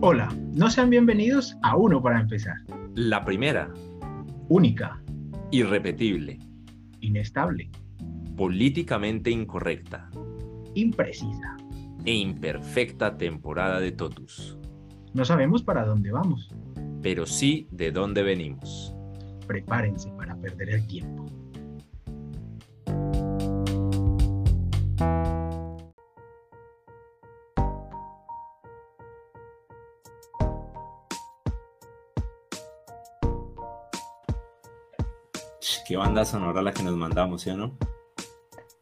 Hola, no sean bienvenidos a Uno para empezar. La primera, Única, irrepetible, inestable, políticamente incorrecta imprecisa. e imperfecta temporada de Totus, No sabemos para dónde vamos. pero sí de dónde venimos. Prepárense para perder el tiempo. Qué banda sonora la que nos mandamos, ¿sí o no?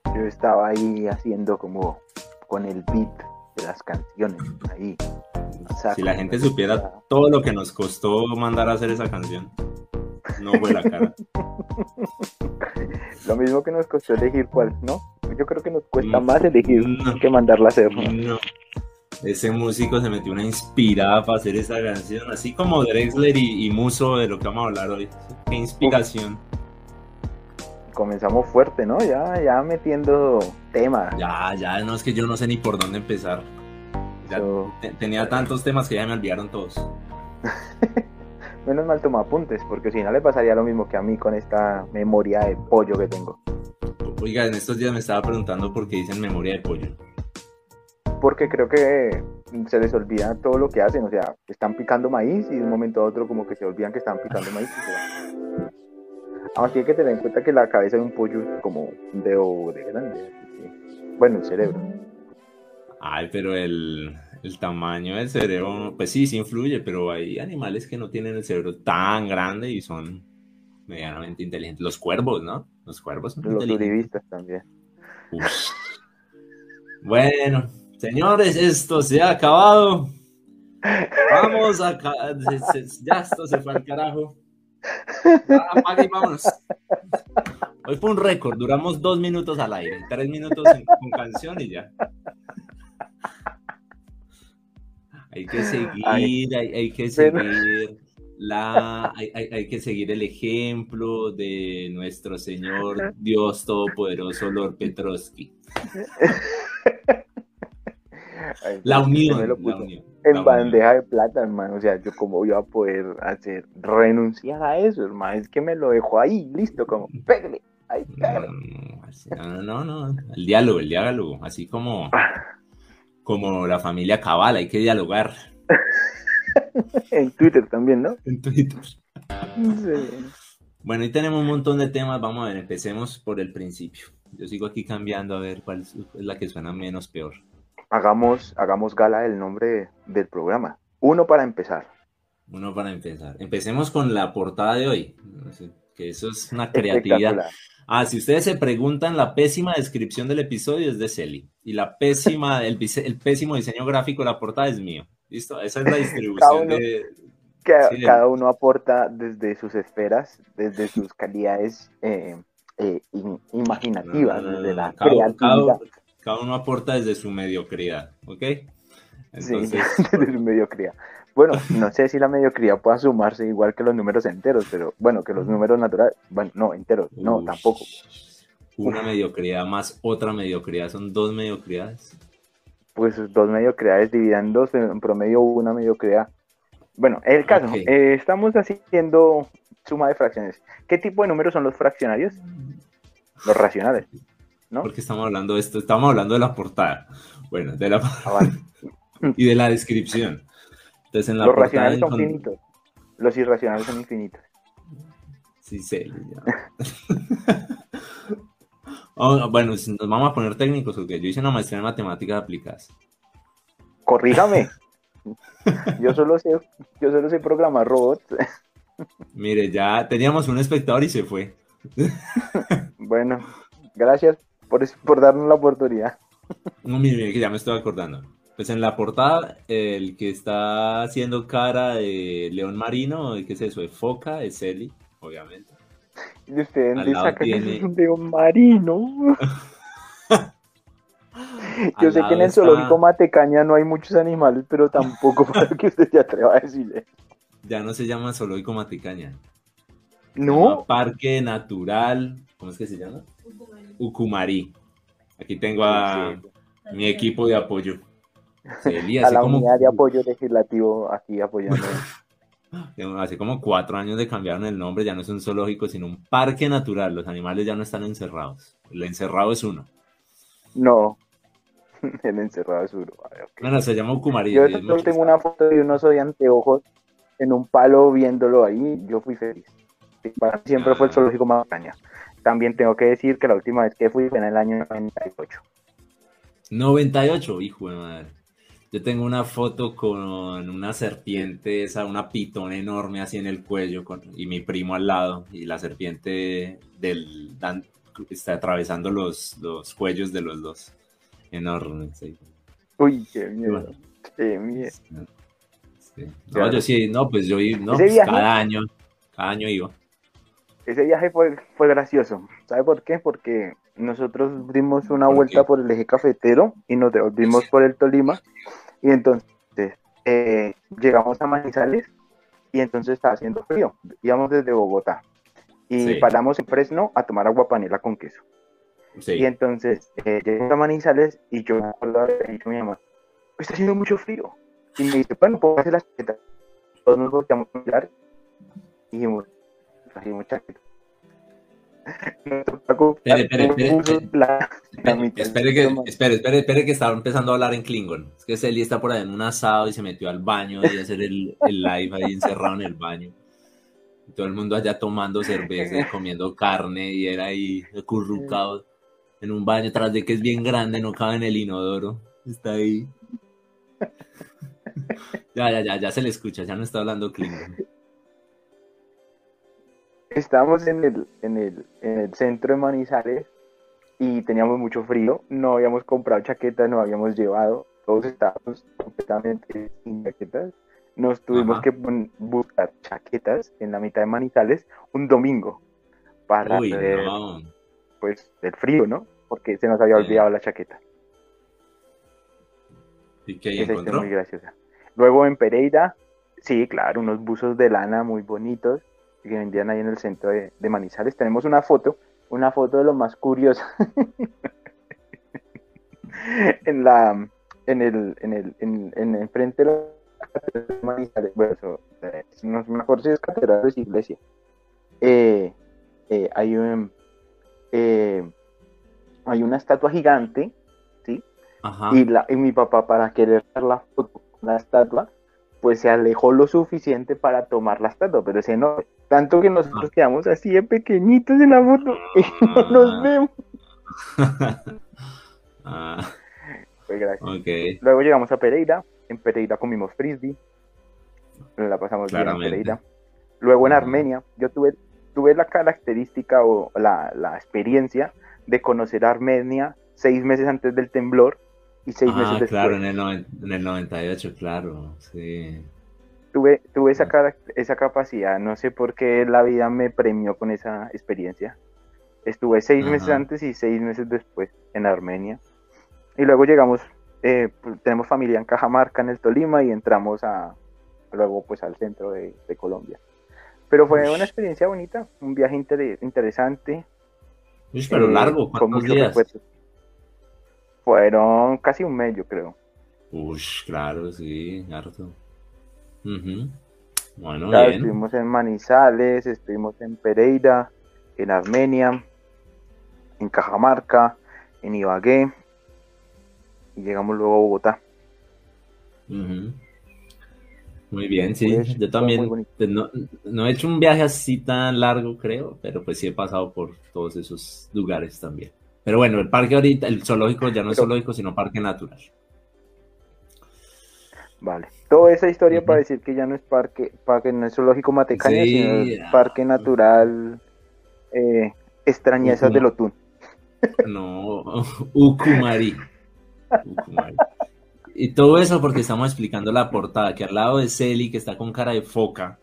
Yo estaba ahí haciendo como con el beat de las canciones, ahí. Si la gente supiera todo lo que nos costó mandar a hacer esa canción, no fue la cara. Lo mismo que nos costó elegir cuál, ¿no? Yo creo que nos cuesta Mm, más elegir no. que mandarla a hacer. No. Ese músico se metió una inspirada para hacer esa canción, así como Drexler y, y Muso de lo que vamos a hablar hoy. Qué inspiración. Comenzamos fuerte, ¿no? Ya, ya metiendo tema. Ya, ya, no es que yo no sé ni por dónde empezar. Ya So, te- tenía tantos temas que ya me olvidaron todos. menos mal toma apuntes, porque si no le pasaría lo mismo que a mí con esta memoria de pollo que tengo. Oiga, en estos días me estaba preguntando por qué dicen memoria de pollo. Porque creo que se les olvida todo lo que hacen, o sea, están picando maíz y de un momento a otro como que se olvidan que están picando maíz. y se van. Aunque hay que tener en cuenta que la cabeza de un pollo es como un dedo de grande. Bueno, el cerebro. Ay, pero el, el tamaño del cerebro, pues sí, sí influye, pero hay animales que no tienen el cerebro tan grande y son medianamente inteligentes. Los cuervos, ¿no? Los cuervos son Los uribistas también. Uf. Bueno, señores, esto se ha acabado. Vamos a... Ya esto se fue al carajo. Y vámonos. Hoy fue un récord, duramos dos minutos al aire, tres minutos con canción y ya. Hay que seguir, Ay. hay, hay que Pero- seguir la, hay, hay- hay que seguir el ejemplo de nuestro Señor Dios Todopoderoso Lord Petrovsky. Ay, La unión, me lo la puso unión. En la unión. bandeja de plata, hermano. O sea, yo cómo iba a poder hacer renunciar a eso, hermano. Es que me lo dejó ahí, listo, como pégale. Ahí, pégale. No, no, no, no, el diálogo, el diálogo, así como, como la familia Cabal, hay que dialogar En Twitter también, ¿no? en Twitter. Sí. Bueno, ahí tenemos un montón de temas, vamos a ver, empecemos por el principio. Yo sigo aquí cambiando a ver cuál es la que suena menos peor. Hagamos, hagamos gala del nombre del programa. Uno para empezar. Uno para empezar. Empecemos con la portada de hoy, que eso es una creatividad. Ah, si ustedes se preguntan, la pésima descripción del episodio es de Celi. Y la pésima, el, pésimo diseño gráfico de la portada es mío. ¿Listo? Esa es la distribución uno. de. Sí, cada uno aporta desde sus esferas, desde sus calidades eh, eh, in- imaginativas, No, no, no, desde la cada, creatividad. cada- cada uno aporta desde su mediocridad, ¿ok? Entonces, sí, desde su mediocridad. Bueno, no sé si la mediocridad pueda sumarse igual que los números enteros, pero bueno, que los números naturales, bueno, no, enteros, no, tampoco. Una mediocridad más otra mediocridad, son dos mediocridades. Pues dos mediocridades divididas en dos, en promedio una mediocridad. Bueno, el caso, eh, estamos haciendo suma de fracciones. ¿Qué tipo de números son los fraccionarios? Los racionales, ¿no? Porque estamos hablando de esto, estamos hablando de la portada. Bueno, de la Ah, vale. y de la descripción. Entonces en la Los portada racionales son finitos. Los irracionales son infinitos. Sí, ya. Oh, bueno, si nos vamos a poner técnicos, porque yo hice una maestría en matemáticas aplicadas. Corríjame. Yo solo sé, yo solo sé programar robots. Mire, ya teníamos un espectador y se fue. Bueno, gracias por, es- por darnos la oportunidad. No, mire, mire, que ya me estoy acordando. Pues en la portada, el que está haciendo cara de león marino, ¿qué es eso? De foca, es Celi, obviamente. Y usted Al le lado saca que tiene- es un león marino. Yo sé que en el zoológico está- Matecaña no hay muchos animales, pero tampoco para que usted se atreva a decirle. Ya no se llama Zoológico Matecaña. se No, llama Parque Natural, ¿cómo es que se llama? Ucumari. Aquí tengo a mi equipo de apoyo. Celi, A la como, unidad de apoyo legislativo aquí apoyando. hace como cuatro años de cambiaron el nombre, ya no es un zoológico, sino un parque natural. Los animales ya no están encerrados. El encerrado es uno. No, el encerrado es duro. Ay, ok. Bueno, se llama Ucumari. Yo tengo una foto de un oso de anteojos en un palo viéndolo ahí. Yo fui feliz. Para mí siempre fue el Ah. zoológico más extraño. También tengo que decir que la última vez que fui fue en el año 98. 98, hijo de madre. Yo tengo una foto con una serpiente, esa, una pitón enorme así en el cuello, con- y mi primo al lado, y la serpiente del, dan- está atravesando los, los cuellos de los dos. Enorme, sí. Uy, qué miedo. Bueno. Qué miedo. Sí. No, yo sí, no, pues yo iba, no, pues cada año, cada año iba. Ese viaje fue, fue gracioso. ¿Sabe por qué? Porque nosotros dimos una ¿Por vuelta por el eje cafetero y nos devolvimos por el Tolima. Y entonces eh, llegamos a Manizales y entonces estaba haciendo frío. Íbamos desde Bogotá y Sí. paramos en Fresno a tomar agua panela con queso. Sí. Y entonces eh, llegamos a Manizales y yo me acuerdo haber dicho a mi mamá, está haciendo mucho frío. Y me dice, bueno, póngase la chaqueta. Todos nos volteamos a mirar y dijimos, Paco Espere, espere, espere, la- la que, espere, espere, espere que estaba empezando a hablar en Klingon. Es que Celi está por ahí en un asado y se metió al baño y a hacer el, el live ahí encerrado en el baño. Y todo el mundo allá tomando cerveza y comiendo carne y era ahí acurrucado en un baño tras de que es bien grande, no cabe en el inodoro. Está ahí. Ya, ya, ya, ya se le escucha, ya no está hablando Klingon. Estábamos en el, en, el, en el centro de Manizales y teníamos mucho frío. No habíamos comprado chaquetas, no habíamos llevado. Todos estábamos completamente sin chaquetas. Nos tuvimos Ajá. que buscar chaquetas en la mitad de Manizales un domingo para Uy, no. pues del frío, ¿no? Porque se nos había Sí. olvidado la chaqueta. ¿Y qué ahí Esa encontró? muy graciosa. Luego en Pereira, sí, claro, unos buzos de lana muy bonitos que vendían ahí en el centro de, de Manizales. Tenemos una foto, una foto de lo más curioso. en la, en el, en el, en, en el frente de la catedral de Manizales, bueno, eso, eh, no me acuerdo si es catedral o es iglesia. Eh, eh, hay un, eh, hay una estatua gigante, ¿sí? Ajá. Y, la, y mi papá, para querer ver la foto con la estatua, pues se alejó lo suficiente para tomar la estatua, pero ese no. Tanto que nosotros Ah. quedamos así de pequeñitos en la foto y no nos vemos. ah, Pues gracias. ok. Luego llegamos a Pereira. En Pereira comimos frisbee. La pasamos bien en. Pereira. Luego en. Armenia, yo tuve, tuve la característica o la, la experiencia de conocer Armenia seis meses antes del temblor y seis Ah, meses después. claro, en el, noven- en el 98, claro, sí. tuve, tuve esa, Ah. cara- esa capacidad, no sé por qué la vida me premió con esa experiencia. Estuve seis Ajá. meses antes y seis meses después en Armenia. Y luego llegamos, eh, pues, tenemos familia en Cajamarca, en el Tolima, y entramos a, luego pues al centro de, de Colombia. Pero fue Ush. una experiencia bonita, un viaje inter- interesante. Pero eh, largo, con ¿cuántos muchos días? recuerdos. Fueron casi un mes, yo creo. Uy, claro, sí, harto. Ujú. Bueno, Claro, bien. estuvimos en Manizales, estuvimos en Pereira, en Armenia, en Cajamarca, en Ibagué y llegamos luego a Bogotá. Muy bien, sí. Pues, Yo también pues, no, no he hecho un viaje así tan largo, creo, pero pues sí he pasado por todos esos lugares también. Pero bueno, el parque ahorita, el zoológico ya no es Pero- zoológico, sino parque natural. Vale. Toda esa historia para decir que ya no es parque, parque no es zoológico Matecaña, Sí, sino es ah. parque natural eh, extrañezas del Otún. No, Ucumari. Ucumari. Y todo eso porque estamos explicando la portada, que al lado de Celi, que está con cara de foca,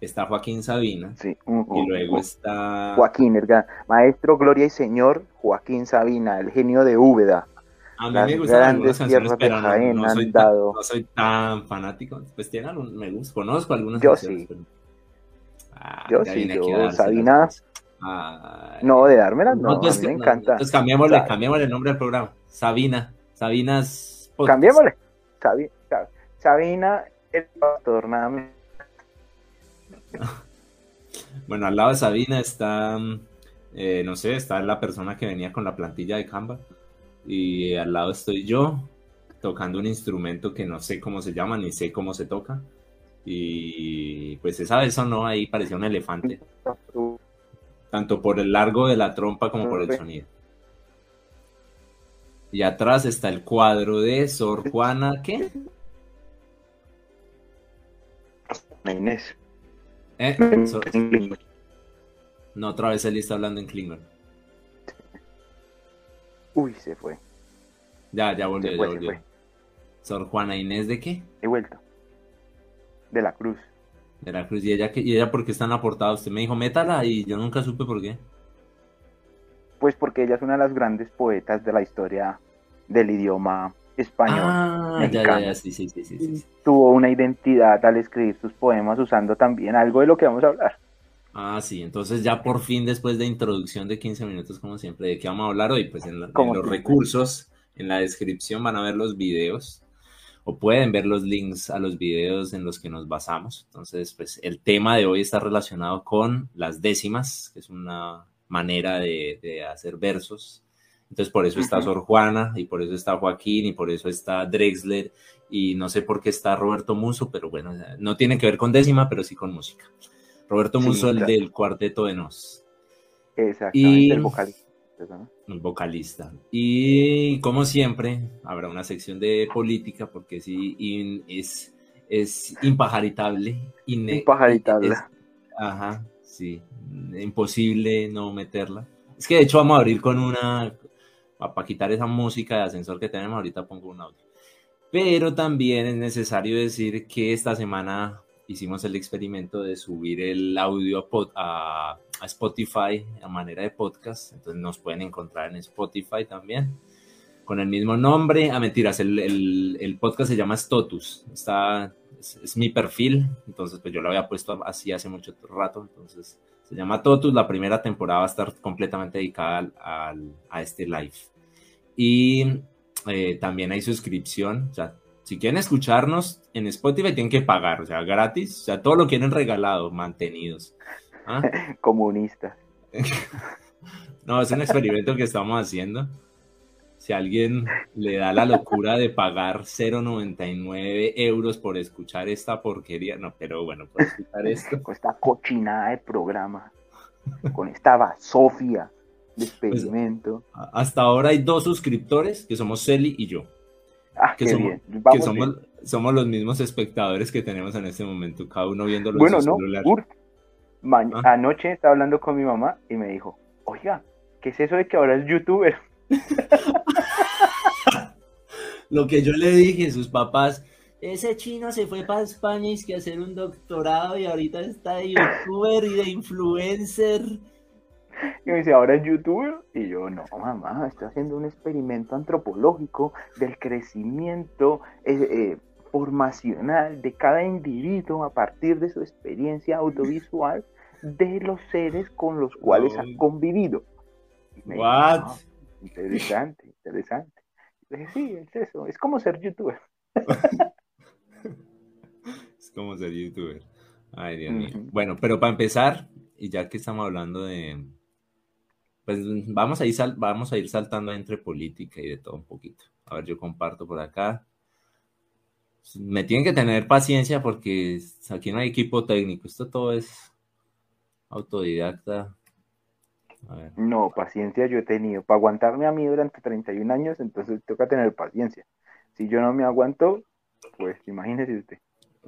está Joaquín Sabina, Sí. un- y un- luego un- está... Joaquín, el gran- maestro, gloria y señor Joaquín Sabina, el genio de Úbeda. A mí las me gustan algunas canciones, pero no, no soy tan, no soy tan fanático. Pues tienen algún, me gusta, conozco algunas Yo canciones, sí. pero... Ah, Yo sí, yo, Sabina, pues. No, de dármela, no, entonces, a mí me encanta. Entonces cambiémosle, Sa- cambiémosle el nombre del programa. Sabina, Sabinas Podcast. Cambiémosle. Sabi- Sa- Sabina, el pastor, nada más. Bueno, al lado de Sabina está, eh, no sé, está la persona que venía con la plantilla de Canva. Y al lado estoy yo tocando un instrumento que no sé cómo se llama, ni sé cómo se toca. Y pues esa vez sonó ahí, parecía un elefante, tanto por el largo de la trompa como por el sonido. Y atrás está el cuadro de Sor Juana, ¿qué? Inés. Eh, Sor- no, otra vez él está hablando en Klingon. Uy, se fue. Ya, ya volvió, ya fue, se volvió. Sor Juana Inés de qué? He vuelto. De la cruz. De la Cruz. ¿Y ella, qué- y ella por qué está en la portada? Usted me dijo, métala y yo nunca supe por qué. Pues porque ella es una de las grandes poetas de la historia del idioma español. Ah, ya, ya, ya, sí, sí, sí, sí. Tuvo una identidad al escribir sus poemas usando también algo de lo que vamos a hablar. Ah, sí, entonces ya por fin después de introducción de 15 minutos, como siempre, ¿de qué vamos a hablar hoy? Pues en, la- en Como los recursos, en la descripción van a ver los videos o pueden ver los links a los videos en los que nos basamos. Entonces, pues el tema de hoy está relacionado con las décimas, que es una manera de, de hacer versos. Entonces, por eso está. Sor Juana y por eso está Joaquín y por eso está Drexler y no sé por qué está Roberto Muso, pero bueno, no tiene que ver con décima, pero sí con música. Roberto Sí, Muso, el del cuarteto de Nos, Exactamente, Y- el vocalista. ¿no? el vocalista. Y como siempre, habrá una sección de política porque sí, in- es, es impajaritable. ine- Impajaritable. es- ajá, sí, imposible no meterla. Es que de hecho vamos a abrir con una, para quitar esa música de ascensor que tenemos, ahorita pongo un audio. Pero también es necesario decir que esta semana hicimos el experimento de subir el audio a, a- Spotify a manera de podcast. Entonces nos pueden encontrar en Spotify también. Con el mismo nombre. A mentiras, el, el- el podcast se llama Stotus. Está, es, es mi perfil. Entonces, pues yo lo había puesto así hace mucho rato. Entonces, se llama Totus. La primera temporada va a estar completamente dedicada al- al- a este live. Y eh, también hay suscripción. O sea, si quieren escucharnos en Spotify, tienen que pagar. O sea, gratis. O sea, todo lo quieren regalado, mantenidos. ¿Ah? Comunista. No, es un experimento que estamos haciendo. Si alguien le da la locura de pagar 0,99 euros por escuchar esta porquería, no, pero bueno, por escuchar esto, Con esta cochinada de programa. Con esta basofia de experimento. a- hasta ahora hay dos suscriptores, que somos Celi y yo, ah, que somos, bien. que somos, los mismos espectadores que tenemos en este momento, cada uno viéndolo Bueno, en su no, ma- Ah. anoche estaba hablando con mi mamá y me dijo, oiga, ¿qué es eso de que ahora es youtuber? Lo que yo le dije a sus papás, ese chino se fue para España y es que a hacer un doctorado y ahorita está de youtuber y de influencer. Y me dice, ¿ahora es youtuber? Y yo, no, mamá, estoy haciendo un experimento antropológico del crecimiento eh, eh, formacional de cada individuo a partir de su experiencia audiovisual de los seres con los cuales ha Oh. convivido. Me dijo, What? "Ah, interesante, interesante. Dije, sí, es eso, es como ser youtuber. Es como ser youtuber. Ay, Dios mío. Bueno, pero para empezar, y ya que estamos hablando de. Pues vamos a ir, sal- vamos a ir saltando entre política y de todo un poquito. A ver, yo comparto por acá. Me tienen que tener paciencia porque aquí no hay equipo técnico. Esto todo es autodidacta. A ver. No, paciencia yo he tenido. Para aguantarme a mí durante 31 años, entonces toca tener paciencia. Si yo no me aguanto, pues imagínese usted.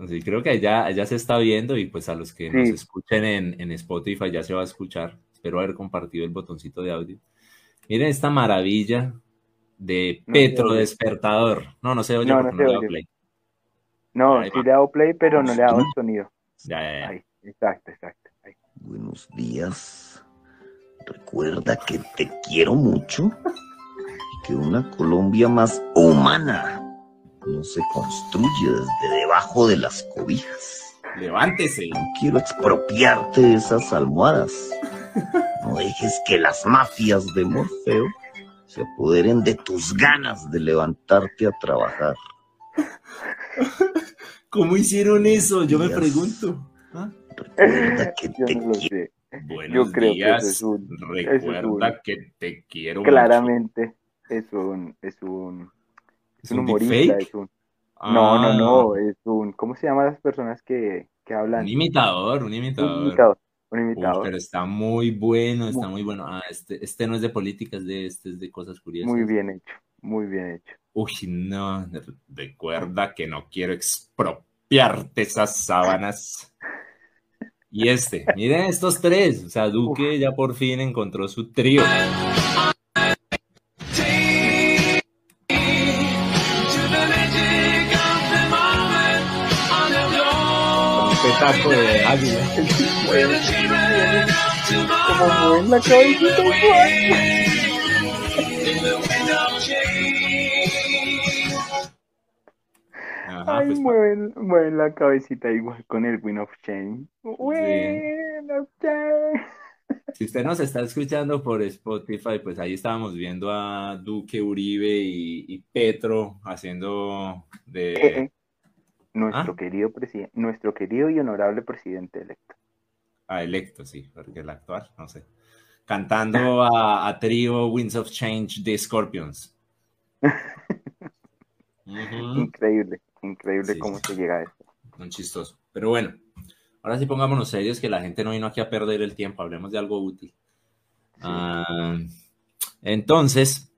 Sí, creo que ya, ya se está viendo y pues a los que nos escuchen en, en Spotify ya se va a escuchar. Espero haber compartido el botoncito de audio. Miren esta maravilla de No Petro. Despertador. No, no se oye No, porque no no, se le he dado oye. play. No, Ahí sí va. le he dado play, pero no le he dado el sonido. Ya, ya, ya. Ahí, exacto, exacto. ahí. Buenos días. Recuerda que te quiero mucho y que una Colombia más humana no se construye desde debajo de las cobijas. Levántese. No quiero expropiarte de esas almohadas. No dejes que las mafias de Morfeo se apoderen de tus ganas de levantarte a trabajar. ¿Cómo hicieron eso? Yo me pregunto. ¿Ah? Recuerda que Yo te no quiero. Buenos creo que eso es un- eso es Recuerda un- que te quiero mucho. Claramente es un, es un, es ¿Es un humorista, deepfake? es un, no, no, Ah, no, es un, ¿cómo se llaman las personas que, que hablan? Un imitador, un Un imitador. imitador, un Uy, imitador. pero está muy bueno, está Muy- muy bueno. Ah, este, este no es de política, es de, este es de cosas curiosas. Muy bien hecho, muy bien hecho. Uy, no, recuerda que no quiero expropiarte esas sábanas. Y este, miren estos tres. O sea, Duque ya por fin encontró su trío. Petaco de águila. Como mueven la cabecita Ajá, Ay, pues, mueven, mueven la cabecita igual con el Win of Shame. Win of Shame. Si usted nos está escuchando por Spotify, pues ahí estábamos viendo a Duque, Uribe y, y Petro haciendo Eh, de... eh. Nuestro ¿Ah? querido nuestro querido y honorable presidente electo. Ah, electo, sí, porque el actual, no sé. Cantando a, a trío Winds of Change de Scorpions. Increíble, increíble Sí, cómo sí. se llega a esto. Un chistoso. Pero bueno, ahora sí pongámonos serios que la gente no vino aquí a perder el tiempo, hablemos de algo útil. Ah, entonces,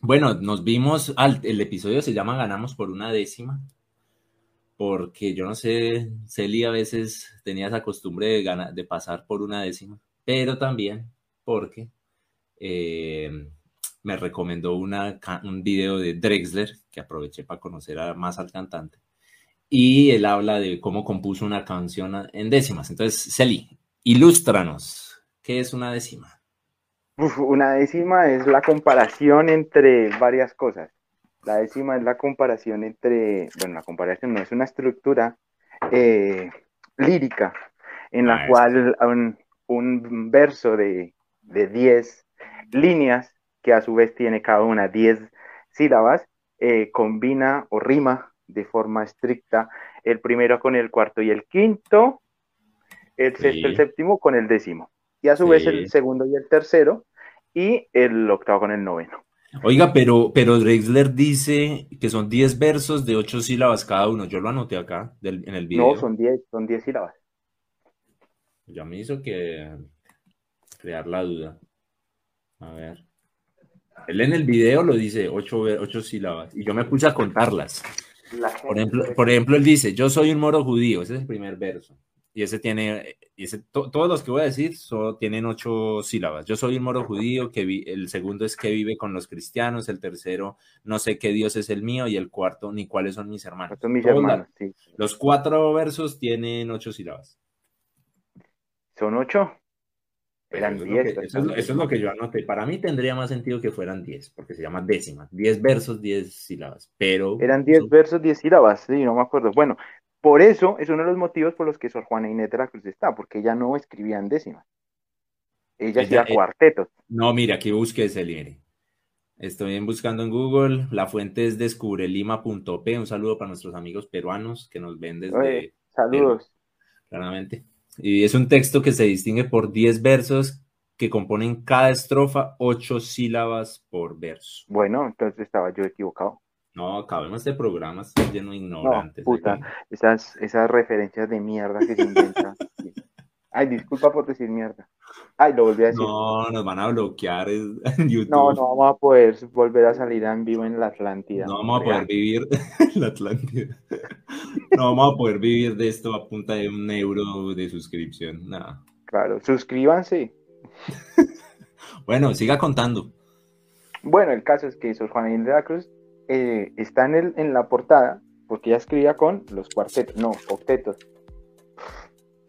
bueno, nos vimos, al- el episodio se llama Ganamos por una décima, porque yo no sé, Celi a veces tenía esa costumbre de, gana- de pasar por una décima, pero también porque eh, me recomendó una, un video de Drexler, que aproveché para conocer a- más al cantante, y él habla de cómo compuso una canción en décimas. Entonces, Celi, ilústranos, ¿qué es una décima? Uf, una décima es la comparación entre varias cosas. La décima es la comparación entre, bueno, la comparación no es una estructura eh, lírica en la Ah, cual un, un verso de, de 10 líneas, que a su vez tiene cada una 10 sílabas, eh, combina o rima de forma estricta el primero con el cuarto y el quinto, el Sí. sexto, el séptimo con el décimo, y a su vez el segundo y el tercero, y el octavo con el noveno. Oiga, pero, pero Drexler dice que son 10 versos de 8 sílabas cada uno. Yo lo anoté acá del- en el video. No, son 10, son 10 sílabas. Ya me hizo que crear la duda. A ver. Él en el video lo dice 8, ocho sílabas y yo me puse a contarlas. La Por ejemplo, por ejemplo, él dice, yo soy un moro judío, ese es el primer verso. Y ese tiene, y ese, to- todos los que voy a decir solo tienen ocho sílabas. Yo soy un moro judío, que vi- el segundo es que vive con los cristianos, el tercero, no sé qué Dios es el mío, y el cuarto, ni cuáles son mis hermanos. Son mis hermanos, sí. los cuatro versos tienen ocho sílabas. Son 8. Eran eso, es lo 10. que, eso es lo- eso es lo que yo anoté. Para mí tendría más sentido que fueran 10, porque se llama décima. 10 versos, 10 sílabas. Pero Eran 10 son- versos, 10 sílabas, sí, no me acuerdo. Bueno, por eso es uno de los motivos por los que Sor Juana Inés de la Cruz está, porque ella no escribía en décimas. Ella Ella- hacía eh, cuartetos. No, mira, aquí busque ese mire. Estoy buscando en Google. La fuente es descubrelima.p. Un saludo para nuestros amigos peruanos que nos ven desde Oye, Saludos. claramente. Y es un texto que se distingue por 10 versos que componen cada estrofa, 8 sílabas por verso. Bueno, entonces estaba yo equivocado. No, acabemos este programa, estoy lleno de No, ignorantes. puta, aquí. esas, esas referencias de mierda que se inventan. Ay, disculpa por decir mierda. Ay, lo volví a decir. No, nos van a bloquear en YouTube. No, no vamos a poder volver a salir en vivo en la Atlántida. No vamos a poder vivir en la Atlántida. No vamos a poder vivir de esto a punta de un euro de suscripción. Nada. Claro, suscríbanse. Bueno, siga contando. Bueno, el caso es que Sor Juana Inés de la Cruz eh, está en, el, en la portada porque ella escribía con los cuartetos, no, octetos.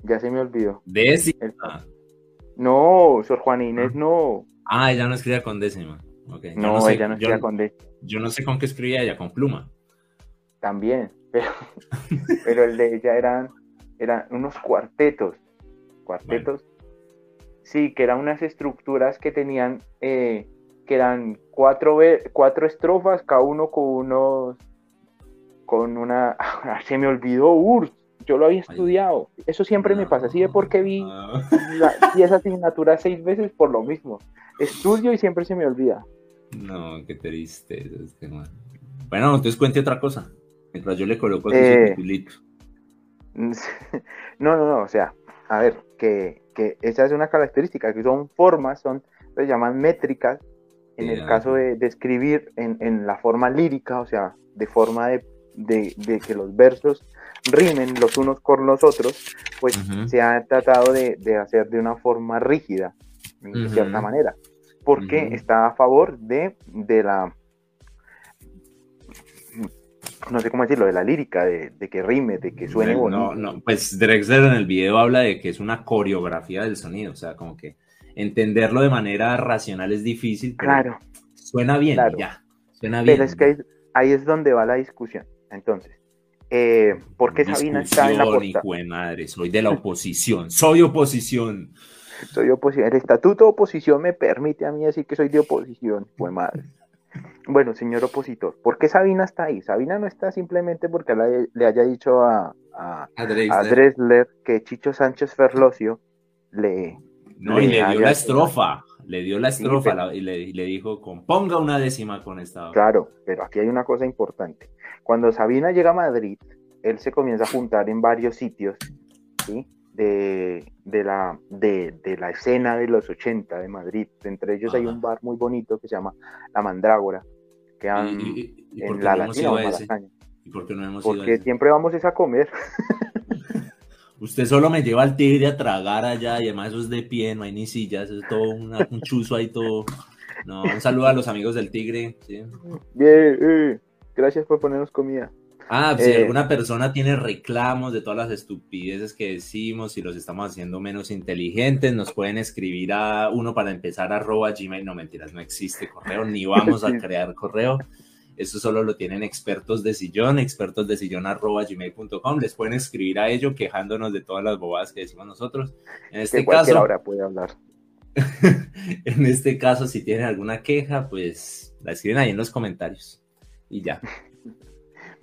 Ya se me olvidó. Décima. El- no, Sor Juana Inés no. Ah, ella no escribía con décima. Ok, yo No, sé- ella no yo- escribía con D. Yo no sé con qué escribía ella, con pluma. También, pero, pero el de ella eran, eran unos cuartetos. Cuartetos. Sí, que eran unas estructuras que tenían, eh, que eran cuatro, ve- cuatro estrofas, cada uno con unos, con una... Se me olvidó URSS, yo lo había estudiado. Eso siempre me pasa, así de porque vi Ah, la, 10 asignaturas seis veces por lo mismo. Estudio y siempre se me olvida. No, qué triste. Este. Bueno, entonces cuente otra cosa. Mientras yo le coloco Eh. No, no, no, o sea, a ver, que, que esa es una característica, que son formas, son, se llaman métricas, en el caso de, de escribir en, en la forma lírica, o sea, de forma de, de- de que los versos rimen los unos con los otros, pues se ha tratado de, de hacer de una forma rígida, de cierta manera, porque está a favor de, de la, no sé cómo decirlo, de la lírica, de, de que rime, de que suene no, bonito. no, pues Drexler en el video habla de que es una coreografía del sonido, o sea, como que entenderlo de manera racional es difícil, pero Claro, suena bien Claro. ya, suena bien. pero es que ahí, ahí es donde va la discusión. Entonces, eh, ¿por qué Sabina está en la hijo de madre, soy de la oposición, soy oposición. Soy oposición. El estatuto de oposición me permite a mí decir que soy de oposición, fue madre. Bueno, señor opositor, ¿por qué Sabina está ahí? Sabina no está simplemente porque le, le haya dicho a, a, A a Drexler. Dressler que Chicho Sánchez Ferlosio le, No, y le dio la estrofa, le dio la Sí, estrofa pero- la- y, le, y le dijo, componga una décima con esta. Claro, pero aquí hay una cosa importante. Cuando Sabina llega a Madrid, él se comienza a juntar en varios sitios ¿sí? de, de la, de, de la escena de los 80 de Madrid. Entre ellos hay Ajá. un bar muy bonito que se llama La Mandrágora, que han y- y- en la no Latina o? Malasaña. ¿Y por qué no hemos ido a Porque siempre vamos es a comer. Usted solo me lleva al tigre a tragar allá y además eso es de pie, no hay ni sillas, es todo una- un chuzo ahí todo. No, un saludo a los amigos del tigre. ¿sí? Bien, eh, gracias por ponernos comida. Ah, si Eh. alguna persona tiene reclamos de todas las estupideces que decimos y los estamos haciendo menos inteligentes, nos pueden escribir a uno para empezar arroba gmail. No mentiras, no existe correo, ni vamos a crear correo. Eso solo lo tienen expertos de sillón, expertos de sillón arroba gmail.com. Les pueden escribir a ello quejándonos de todas las bobadas que decimos nosotros. En Que este cualquier caso, hora puede hablar. en este caso, si tienen alguna queja, pues la escriben ahí en los comentarios. Y ya.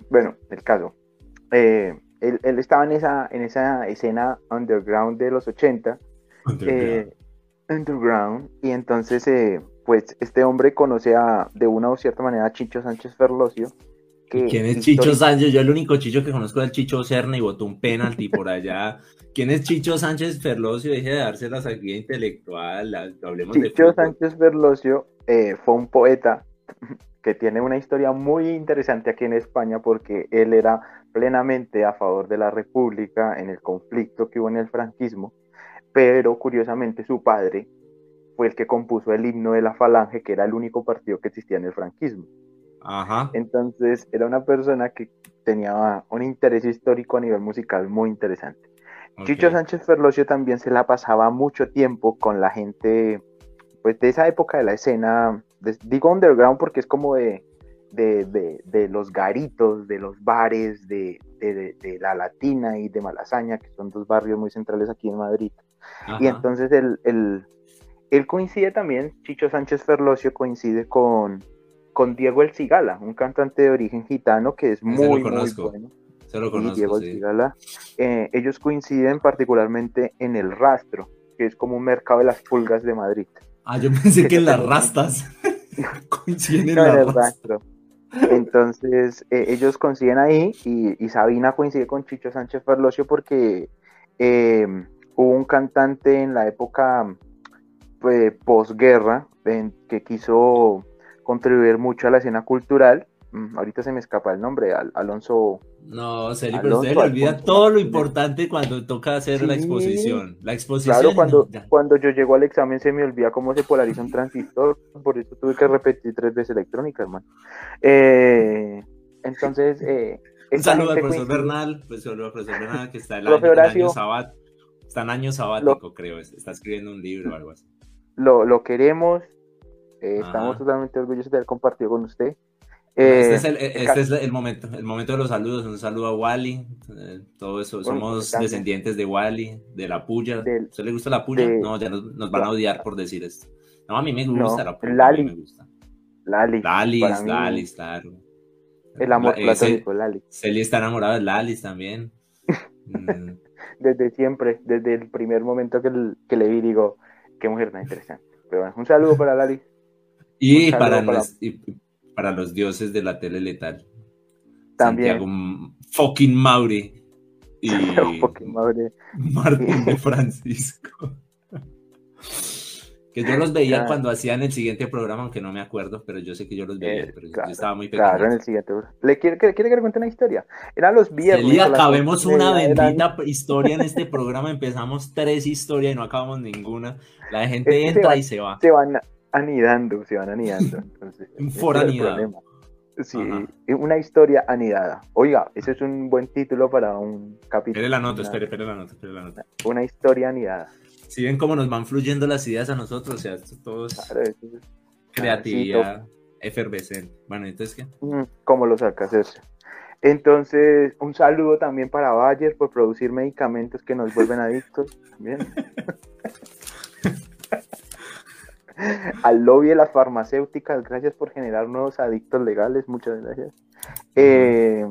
Bueno, el caso. Eh, él, él estaba en esa, en esa escena underground de los 80 eh, underground y entonces eh, pues este hombre conoce a de una o cierta manera a Chicho Sánchez Ferlosio que ¿Quién es Chicho Sánchez? Yo el único Chicho que conozco es el Chicho Serna y votó un penalti por allá. ¿Quién es Chicho Sánchez Ferlosio? Deje de darse la salida intelectual, hablemos Chicho. Sánchez Ferlosio eh, fue un poeta que tiene una historia muy interesante aquí en España porque él era plenamente a favor de la República en el conflicto que hubo en el franquismo, pero curiosamente su padre fue el que compuso el himno de la Falange, que era el único partido que existía en el franquismo. Ajá. Entonces era una persona que tenía un interés histórico a nivel musical muy interesante. Chicho ok. Sánchez Ferlosio también se la pasaba mucho tiempo con la gente, pues de esa época de la escena, de- digo underground porque es como de, de, de- de los garitos, de los bares, de, de- la Latina y de Malasaña, que son dos barrios muy centrales aquí en Madrid. Ajá. Y entonces él, él coincide también, Chicho Sánchez Ferlosio coincide con, con Diego El Cigala, un cantante de origen gitano que es muy, muy bueno. Se lo y conozco, Diego El. Cigala. Eh, ellos coinciden particularmente en el rastro, que es como un mercado de las pulgas de Madrid. Ah, yo pensé que en las rastas. Coinciden en No, el rastro. Entonces, eh, ellos coinciden ahí y, y Sabina coincide con Chicho Sánchez Ferlosio porque eh, hubo un cantante en la época pues, posguerra en- que quiso contribuir mucho a la escena cultural. Mm, ahorita se me escapa el nombre, Al- Alonso. No, Celi, pero usted le olvida Alfonso todo lo importante cuando toca hacer la exposición. La exposición. Claro, cuando, no, cuando yo llego al examen se me olvida cómo se polariza un transistor, por eso tuve que repetir tres veces electrónica, hermano. Eh, entonces, eh, Un esta saludo al profesor coincide- Bernal, pues saludo al profesor Bernal que está en, Profe año, sabat- está en año sabático, creo, es- está escribiendo un libro o algo así. Lo, lo queremos, eh, estamos totalmente orgullosos de haber compartido con usted. este Eh, es, el, este es el momento, el momento de los saludos, un saludo a Wally, eh, todo eso, Bueno, somos también. descendientes de Wally, de la puya. Del- ¿A usted le gusta la puya? de- no, ya nos, nos van a odiar por decir esto. No, a mí me No, gusta la puya, Lali. me gusta. Lali, mí, Lalis, claro. El amor La- eh, platónico, Lali. Celi está enamorado de Lalis también. Mm, Desde siempre, desde el primer momento que, que le vi, digo, qué mujer tan interesante. Pero bueno, un saludo para Lali. Y para, y para los dioses de la tele letal. También. Santiago fucking Mauri. Y poquito madre. Martín de Francisco. Que yo los veía Claro. cuando hacían el siguiente programa, aunque no me acuerdo, pero yo sé que yo los veía, Eh, pero claro, yo estaba muy pequeño. Claro, en el siguiente. ¿Le quiere, que- quiere que le cuente una historia? Eran los viernes. Las acabemos una bendita historia en este programa. Empezamos tres historias y no acabamos ninguna. La gente Es se entra va- y se va. se van anidando, se van anidando. Entonces. Sí, Ajá. una historia anidada. Oiga, ese es un buen título para un capítulo. Espere la nota, espere, espere la nota, espere la nota. Una historia anidada. Si ven cómo nos van fluyendo las ideas a nosotros, o sea, esto todo es Claro, es- creatividad efervescente. Bueno, entonces, ¿qué? Mm, ¿Cómo lo saca hacerse? Entonces, un saludo también para Bayer por producir medicamentos que nos vuelven adictos. También. Al lobby de las farmacéuticas, gracias por generar nuevos adictos legales, muchas gracias. Eh,